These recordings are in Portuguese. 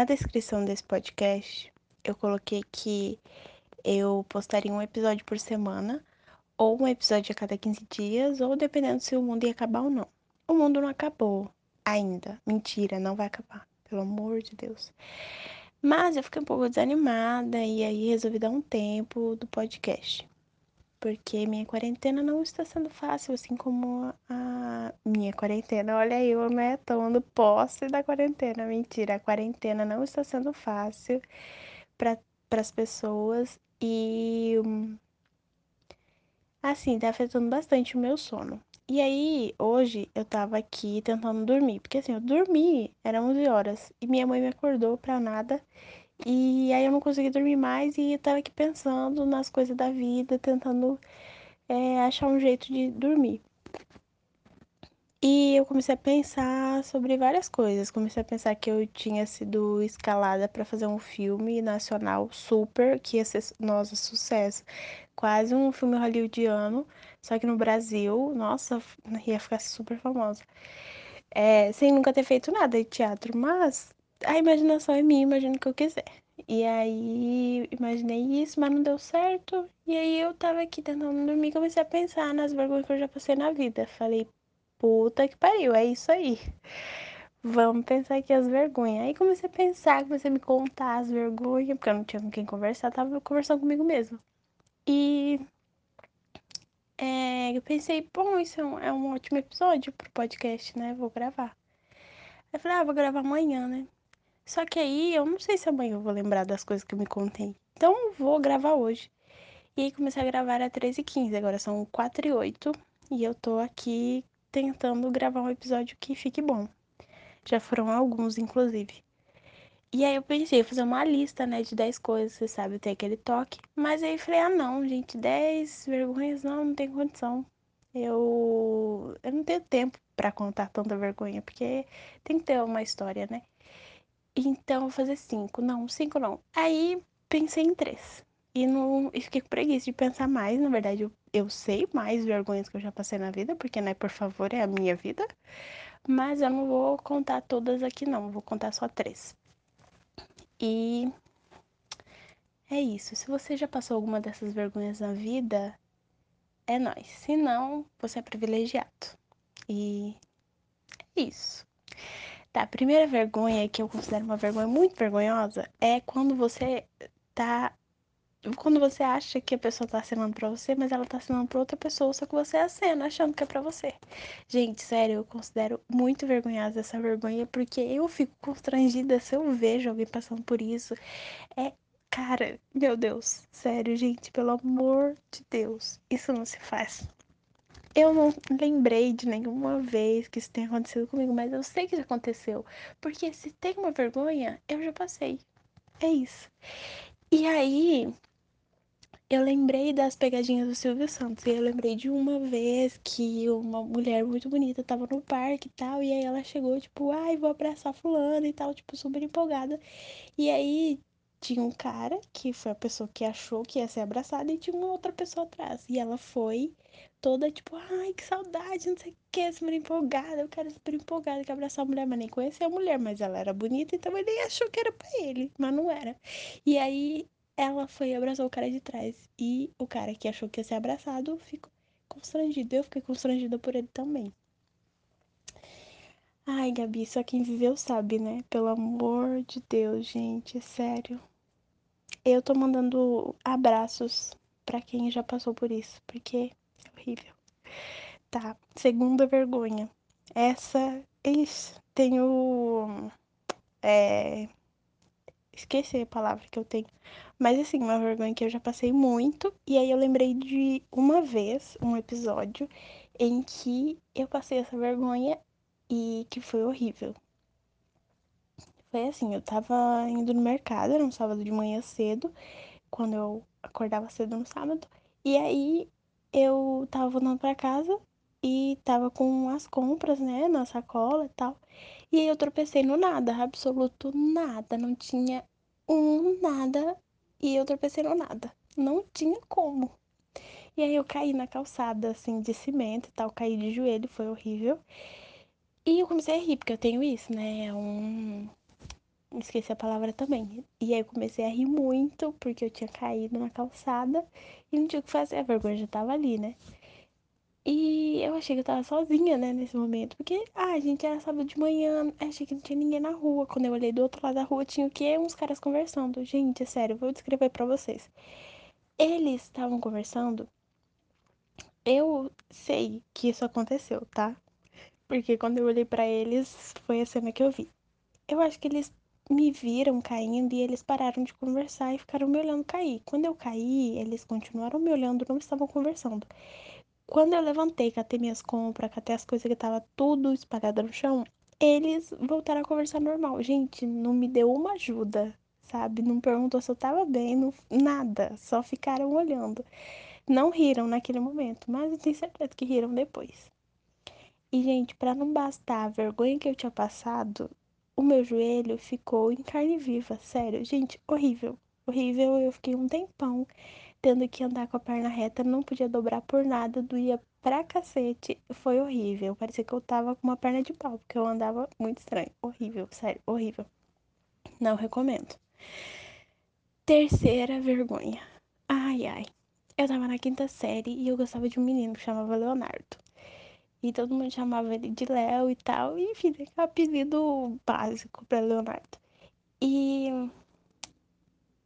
na descrição desse podcast, eu coloquei que eu postaria um episódio por semana, ou um episódio a cada 15 dias, ou dependendo se o mundo ia acabar ou não. O mundo não acabou ainda. Mentira, não vai acabar. Pelo amor de Deus. Mas eu fiquei um pouco desanimada e aí resolvi dar um tempo do podcast. Porque minha quarentena não está sendo fácil, assim como a minha quarentena. Olha aí, eu, né, tomando posse da quarentena. Mentira, a quarentena não está sendo fácil para as pessoas e. Assim, tá afetando bastante o meu sono. E aí, hoje eu tava aqui tentando dormir, porque assim, eu dormi, era 11 horas, e minha mãe me acordou pra nada, e aí eu não consegui dormir mais, e eu tava aqui pensando nas coisas da vida, tentando é, achar um jeito de dormir. E eu comecei a pensar sobre várias coisas. Comecei a pensar que eu tinha sido escalada para fazer um filme nacional super, que ia ser, nossa, sucesso. Quase um filme hollywoodiano, só que no Brasil, nossa, ia ficar super famosa. É, sem nunca ter feito nada de teatro, mas a imaginação é minha, imagino o que eu quiser. E aí, imaginei isso, mas não deu certo. E aí, eu tava aqui tentando dormir, comecei a pensar nas vergonhas que eu já passei na vida. Falei, puta que pariu, é isso aí. Vamos pensar aqui as vergonhas. Aí comecei a pensar, comecei a me contar as vergonhas, porque eu não tinha com quem conversar, tava conversando comigo mesmo. E é, eu pensei, bom, isso é um, é um ótimo episódio pro podcast, né? Vou gravar. Aí eu falei, ah, vou gravar amanhã, né? Só que aí eu não sei se amanhã eu vou lembrar das coisas que eu me contei. Então eu vou gravar hoje. E aí comecei a gravar às 13h15, agora são 4 e 8 e eu tô aqui tentando gravar um episódio que fique bom. Já foram alguns, inclusive. E aí eu pensei, fazer uma lista, né, de 10 coisas, você sabe, tem aquele toque. Mas aí falei, ah não, gente, 10 vergonhas, não, não tem condição. Eu, eu não tenho tempo para contar tanta vergonha, porque tem que ter uma história, né? Então, vou fazer cinco. Não, cinco não. Aí pensei em três. E, não, e fiquei com preguiça de pensar mais. Na verdade, eu, eu sei mais vergonhas que eu já passei na vida, porque, né, por favor, é a minha vida. Mas eu não vou contar todas aqui, não. Vou contar só três. E é isso. Se você já passou alguma dessas vergonhas na vida, é nós. Se não, você é privilegiado. E é isso. Tá, a primeira vergonha que eu considero uma vergonha muito vergonhosa é quando você tá. Quando você acha que a pessoa tá acenando pra você, mas ela tá acenando pra outra pessoa, só que você acena achando que é pra você. Gente, sério, eu considero muito vergonhosa essa vergonha, porque eu fico constrangida se eu vejo alguém passando por isso. É, cara, meu Deus, sério, gente, pelo amor de Deus, isso não se faz. Eu não lembrei de nenhuma vez que isso tenha acontecido comigo, mas eu sei que já aconteceu. Porque se tem uma vergonha, eu já passei. É isso. E aí, eu lembrei das pegadinhas do Silvio Santos. E eu lembrei de uma vez que uma mulher muito bonita tava no parque e tal. E aí ela chegou, tipo, ai, vou abraçar fulano e tal, tipo, super empolgada. E aí tinha um cara que foi a pessoa que achou que ia ser abraçada e tinha uma outra pessoa atrás. E ela foi toda tipo, ai, que saudade, não sei o que, super empolgada. Eu quero super empolgada que abraçar a mulher, mas nem conhecia a mulher, mas ela era bonita, então ele achou que era pra ele, mas não era. E aí ela foi e abraçou o cara de trás. E o cara que achou que ia ser abraçado ficou constrangido. Eu fiquei constrangida por ele também. Ai, Gabi, só quem viveu sabe, né? Pelo amor de Deus, gente, é sério. Eu tô mandando abraços para quem já passou por isso, porque horrível. Tá, segunda vergonha. Essa, ixi, tenho. É. Esqueci a palavra que eu tenho. Mas assim, uma vergonha que eu já passei muito. E aí eu lembrei de uma vez, um episódio, em que eu passei essa vergonha e que foi horrível. Foi assim, eu tava indo no mercado, era um sábado de manhã cedo, quando eu acordava cedo no sábado. E aí eu tava voltando pra casa e tava com as compras, né, na sacola e tal. E aí eu tropecei no nada, absoluto nada, não tinha um nada e eu tropecei no nada. Não tinha como. E aí eu caí na calçada, assim, de cimento e tal, caí de joelho, foi horrível. E eu comecei a rir, porque eu tenho isso, né, é um esqueci a palavra também. E aí eu comecei a rir muito, porque eu tinha caído na calçada e não tinha o que fazer, a vergonha já tava ali, né? E eu achei que eu tava sozinha, né, nesse momento. Porque, ah, a gente era sábado de manhã, achei que não tinha ninguém na rua. Quando eu olhei do outro lado da rua, tinha o quê? Uns caras conversando. Gente, é sério, vou descrever pra vocês. Eles estavam conversando. Eu sei que isso aconteceu, tá? Porque quando eu olhei pra eles, foi a cena que eu vi. Eu acho que eles me viram caindo e eles pararam de conversar e ficaram me olhando cair. Quando eu caí, eles continuaram me olhando, não estavam conversando. Quando eu levantei, catei minhas compras, catei as coisas que tava tudo espalhado no chão, eles voltaram a conversar normal. Gente, não me deu uma ajuda, sabe? Não perguntou se eu tava bem, não, nada. Só ficaram olhando. Não riram naquele momento, mas eu tenho certeza que riram depois. E, gente, para não bastar a vergonha que eu tinha passado, o meu joelho ficou em carne viva, sério. Gente, horrível. Horrível. Eu fiquei um tempão tendo que andar com a perna reta, não podia dobrar por nada, doía pra cacete. Foi horrível. Parecia que eu tava com uma perna de pau, porque eu andava muito estranho. Horrível, sério, horrível. Não recomendo. Terceira vergonha. Ai, ai. Eu tava na quinta série e eu gostava de um menino que chamava Leonardo. E todo mundo chamava ele de Léo e tal. E, enfim, é um apelido básico pra Leonardo. E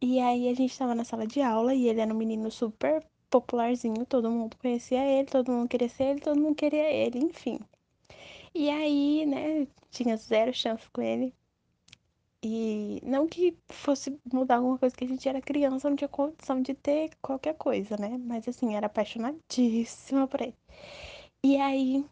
e aí a gente tava na sala de aula e ele era um menino super popularzinho, todo mundo conhecia ele, todo mundo queria ser ele, todo mundo queria ele, enfim. E aí, né, tinha zero chance com ele. E não que fosse mudar alguma coisa, que a gente era criança, não tinha condição de ter qualquer coisa, né? Mas assim, era apaixonadíssima por ele. E aí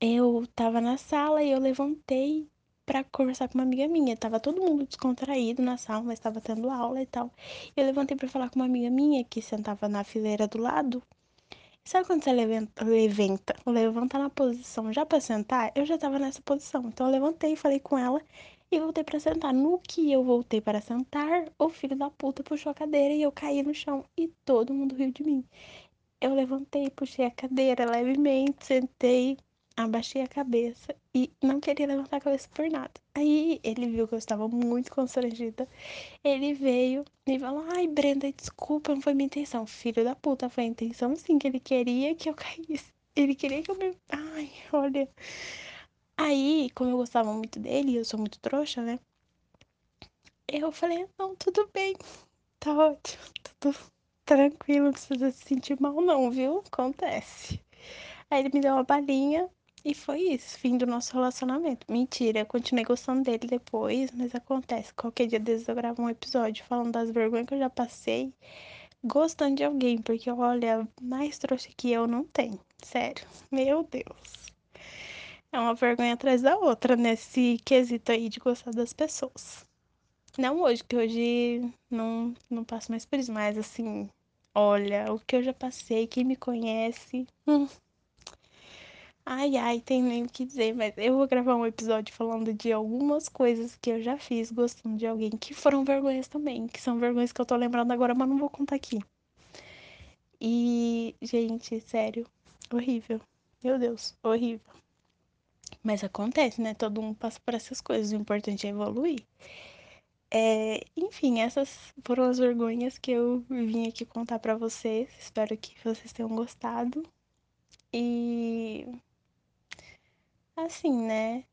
eu tava na sala e eu levantei para conversar com uma amiga minha. Tava todo mundo descontraído na sala, mas tava tendo aula e tal. Eu levantei para falar com uma amiga minha que sentava na fileira do lado. Sabe quando você levanta, levanta, levanta na posição já para sentar? Eu já tava nessa posição. Então eu levantei, falei com ela e voltei para sentar. No que eu voltei para sentar, o filho da puta puxou a cadeira e eu caí no chão e todo mundo riu de mim. Eu levantei, puxei a cadeira levemente, sentei, abaixei a cabeça e não queria levantar a cabeça por nada. Aí ele viu que eu estava muito constrangida. Ele veio e falou: Ai, Brenda, desculpa, não foi minha intenção. Filho da puta, foi a intenção sim, que ele queria que eu caísse. Ele queria que eu me. Ai, olha. Aí, como eu gostava muito dele, eu sou muito trouxa, né? Eu falei: Não, tudo bem, tá ótimo, tudo tranquilo, não precisa se sentir mal, não, viu? Acontece. Aí ele me deu uma balinha e foi isso, fim do nosso relacionamento. Mentira, eu continuei gostando dele depois, mas acontece. Qualquer dia desses eu gravo um episódio falando das vergonhas que eu já passei, gostando de alguém, porque olha, mais trouxa que eu não tem. Sério, meu Deus. É uma vergonha atrás da outra nesse quesito aí de gostar das pessoas. Não hoje, que hoje não, não passo mais por isso, mas assim, olha, o que eu já passei, quem me conhece. Hum, Ai, ai, tem nem o que dizer, mas eu vou gravar um episódio falando de algumas coisas que eu já fiz gostando de alguém, que foram vergonhas também, que são vergonhas que eu tô lembrando agora, mas não vou contar aqui. E, gente, sério, horrível. Meu Deus, horrível. Mas acontece, né? Todo mundo passa por essas coisas, o importante é evoluir. É, enfim, essas foram as vergonhas que eu vim aqui contar pra vocês. Espero que vocês tenham gostado. E Assim, né?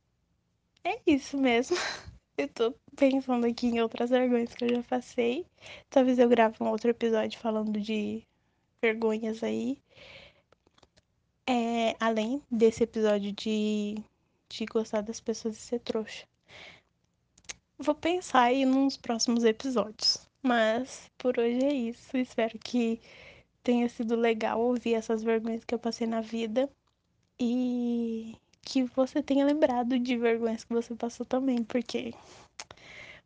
É isso mesmo. Eu tô pensando aqui em outras vergonhas que eu já passei. Talvez eu grave um outro episódio falando de vergonhas aí. É, além desse episódio de, de gostar das pessoas e ser trouxa. Vou pensar aí nos próximos episódios. Mas por hoje é isso. Espero que tenha sido legal ouvir essas vergonhas que eu passei na vida. E que você tenha lembrado de vergonhas que você passou também, porque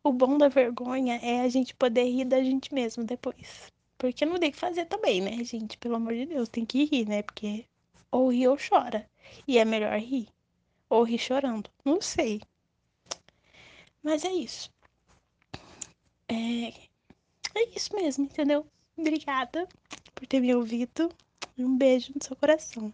o bom da vergonha é a gente poder rir da gente mesmo depois. Porque não tem que fazer também, né, gente? Pelo amor de Deus, tem que rir, né? Porque ou ri ou chora. E é melhor rir. Ou rir chorando. Não sei. Mas é isso. É, é isso mesmo, entendeu? Obrigada por ter me ouvido. Um beijo no seu coração.